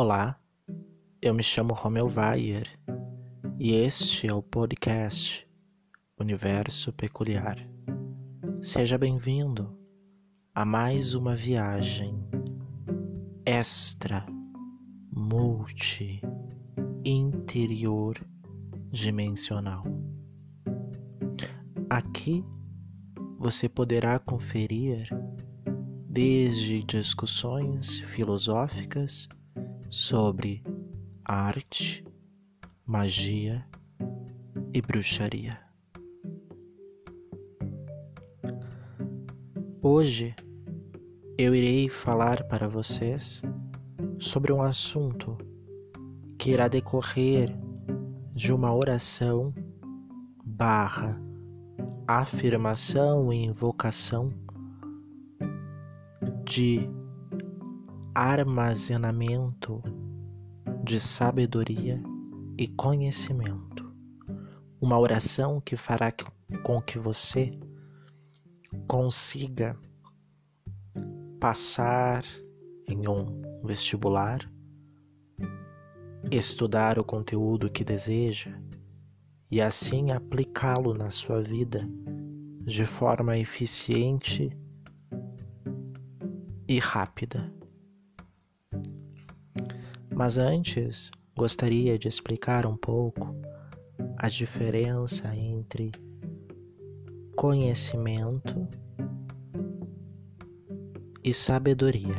Olá, eu me chamo Romeu Weyer e este é o podcast Universo Peculiar. Seja bem-vindo a mais uma viagem extra, multi, interior dimensional. Aqui você poderá conferir desde discussões filosóficas sobre arte, magia e bruxaria. Hoje eu irei falar para vocês sobre um assunto que irá decorrer de uma oração barra afirmação e invocação de armazenamento de sabedoria e conhecimento. Uma oração que fará com que você consiga passar em um vestibular, estudar o conteúdo que deseja e assim aplicá-lo na sua vida de forma eficiente e rápida. Mas antes, gostaria de explicar um pouco a diferença entre conhecimento e sabedoria.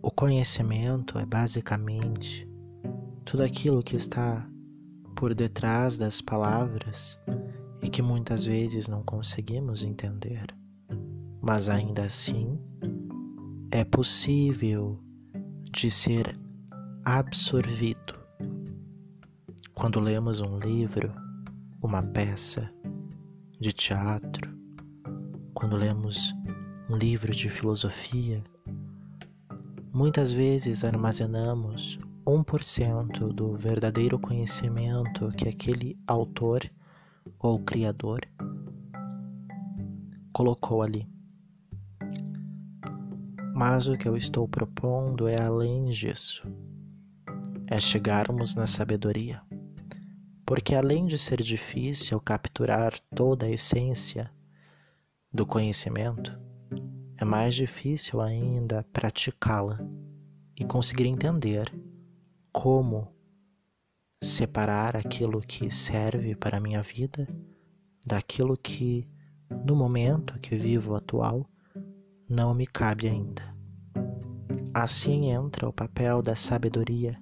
O conhecimento é basicamente tudo aquilo que está por detrás das palavras e que muitas vezes não conseguimos entender, mas ainda assim é possível de ser absorvido. Quando lemos um livro, uma peça de teatro, quando lemos um livro de filosofia, muitas vezes armazenamos 1% do verdadeiro conhecimento que aquele autor ou criador colocou ali. Mas o que eu estou propondo é além disso. É chegarmos na sabedoria. Porque além de ser difícil capturar toda a essência do conhecimento, é mais difícil ainda praticá-la e conseguir entender como separar aquilo que serve para a minha vida daquilo que, no momento que vivo atual, não me cabe ainda. Assim entra o papel da sabedoria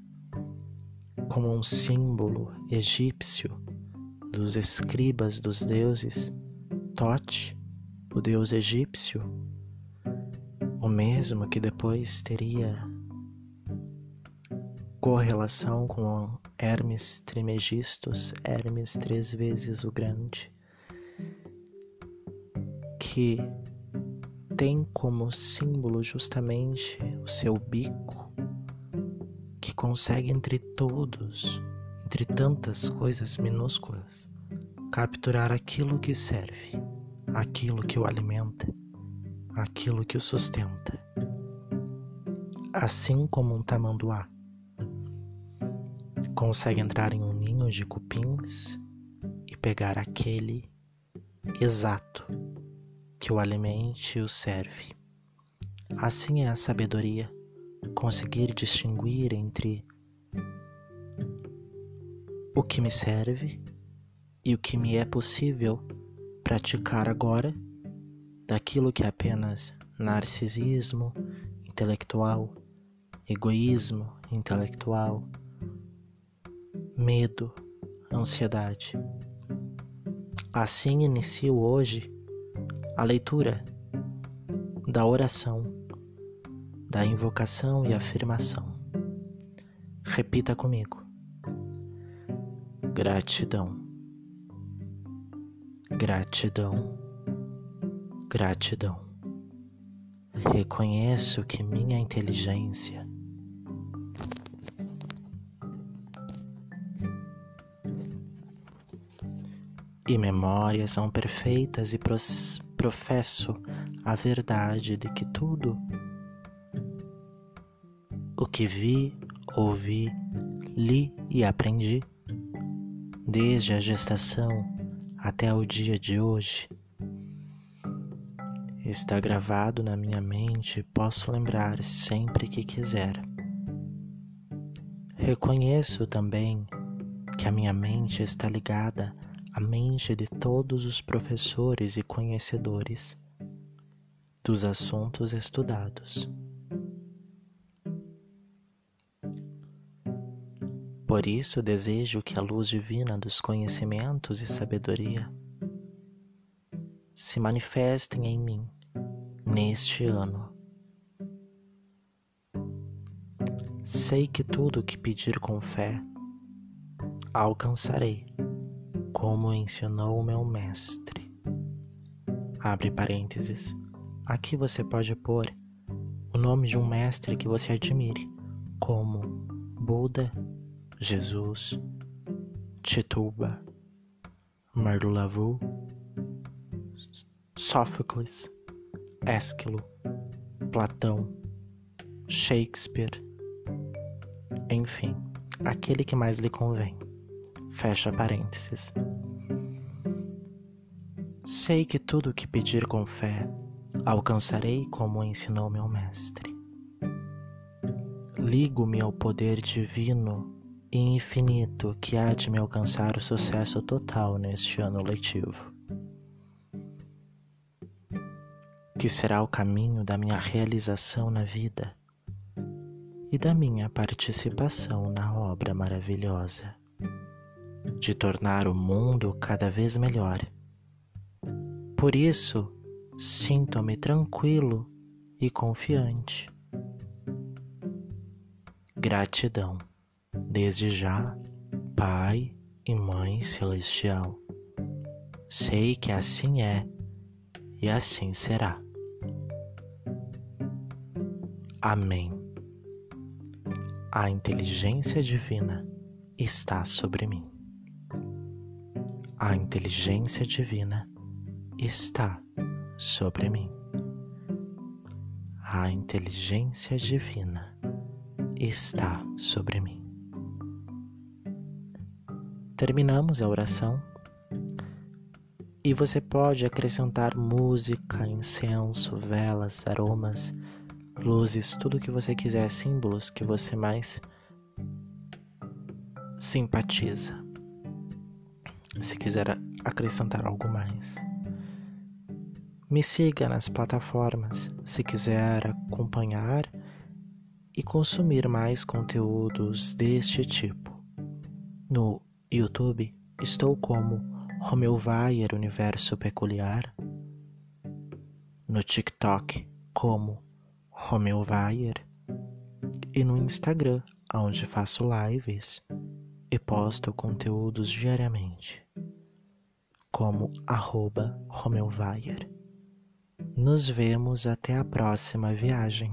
como um símbolo egípcio dos escribas dos deuses, Tote, o deus egípcio, o mesmo que depois teria correlação com Hermes Trimegistus, Hermes três vezes o grande, que tem como símbolo justamente o seu bico, que consegue entre todos, entre tantas coisas minúsculas, capturar aquilo que serve, aquilo que o alimenta, aquilo que o sustenta. Assim como um tamanduá consegue entrar em um ninho de cupins e pegar aquele exato que o alimente e o serve. Assim é a sabedoria, conseguir distinguir entre o que me serve e o que me é possível praticar agora daquilo que é apenas narcisismo intelectual, egoísmo intelectual, medo, ansiedade. Assim inicio hoje a leitura da oração, da invocação e afirmação. Repita comigo. Gratidão, gratidão, gratidão. Reconheço que minha inteligência e memórias são perfeitas e professo a verdade de que tudo o que vi, ouvi, li e aprendi, desde a gestação até o dia de hoje, está gravado na minha mente e posso lembrar sempre que quiser. Reconheço também que a minha mente está ligada à mente de todos os professores e conhecedores dos assuntos estudados. Por isso desejo que a luz divina dos conhecimentos e sabedoria se manifestem em mim neste ano. Sei que tudo o que pedir com fé alcançarei, como ensinou o meu mestre. Abre parênteses. Aqui você pode pôr o nome de um mestre que você admire, como Buda, Jesus, Tituba, Marulavu, Sófocles, Ésquilo, Platão, Shakespeare, enfim, aquele que mais lhe convém. Fecha parênteses. Sei que tudo o que pedir com fé alcançarei como ensinou meu mestre. Ligo-me ao poder divino e infinito que há de me alcançar o sucesso total neste ano letivo. que será o caminho da minha realização na vida e da minha participação na obra maravilhosa de tornar o mundo cada vez melhor. Por isso, sinto-me tranquilo e confiante. Gratidão, desde já, Pai e Mãe Celestial. Sei que assim é e assim será. Amém. A inteligência divina está sobre mim. A inteligência divina está sobre mim. A inteligência divina está sobre mim. Terminamos a oração e você pode acrescentar música, incenso, velas, aromas luzes, tudo que você quiser, símbolos que você mais simpatiza. Se quiser acrescentar algo mais. Me siga nas plataformas se quiser acompanhar e consumir mais conteúdos deste tipo. No YouTube estou como Romeu Vayer Universo Peculiar. No TikTok como Romeu Vayer e no Instagram, onde faço lives e posto conteúdos diariamente, como arroba Nos vemos até a próxima viagem.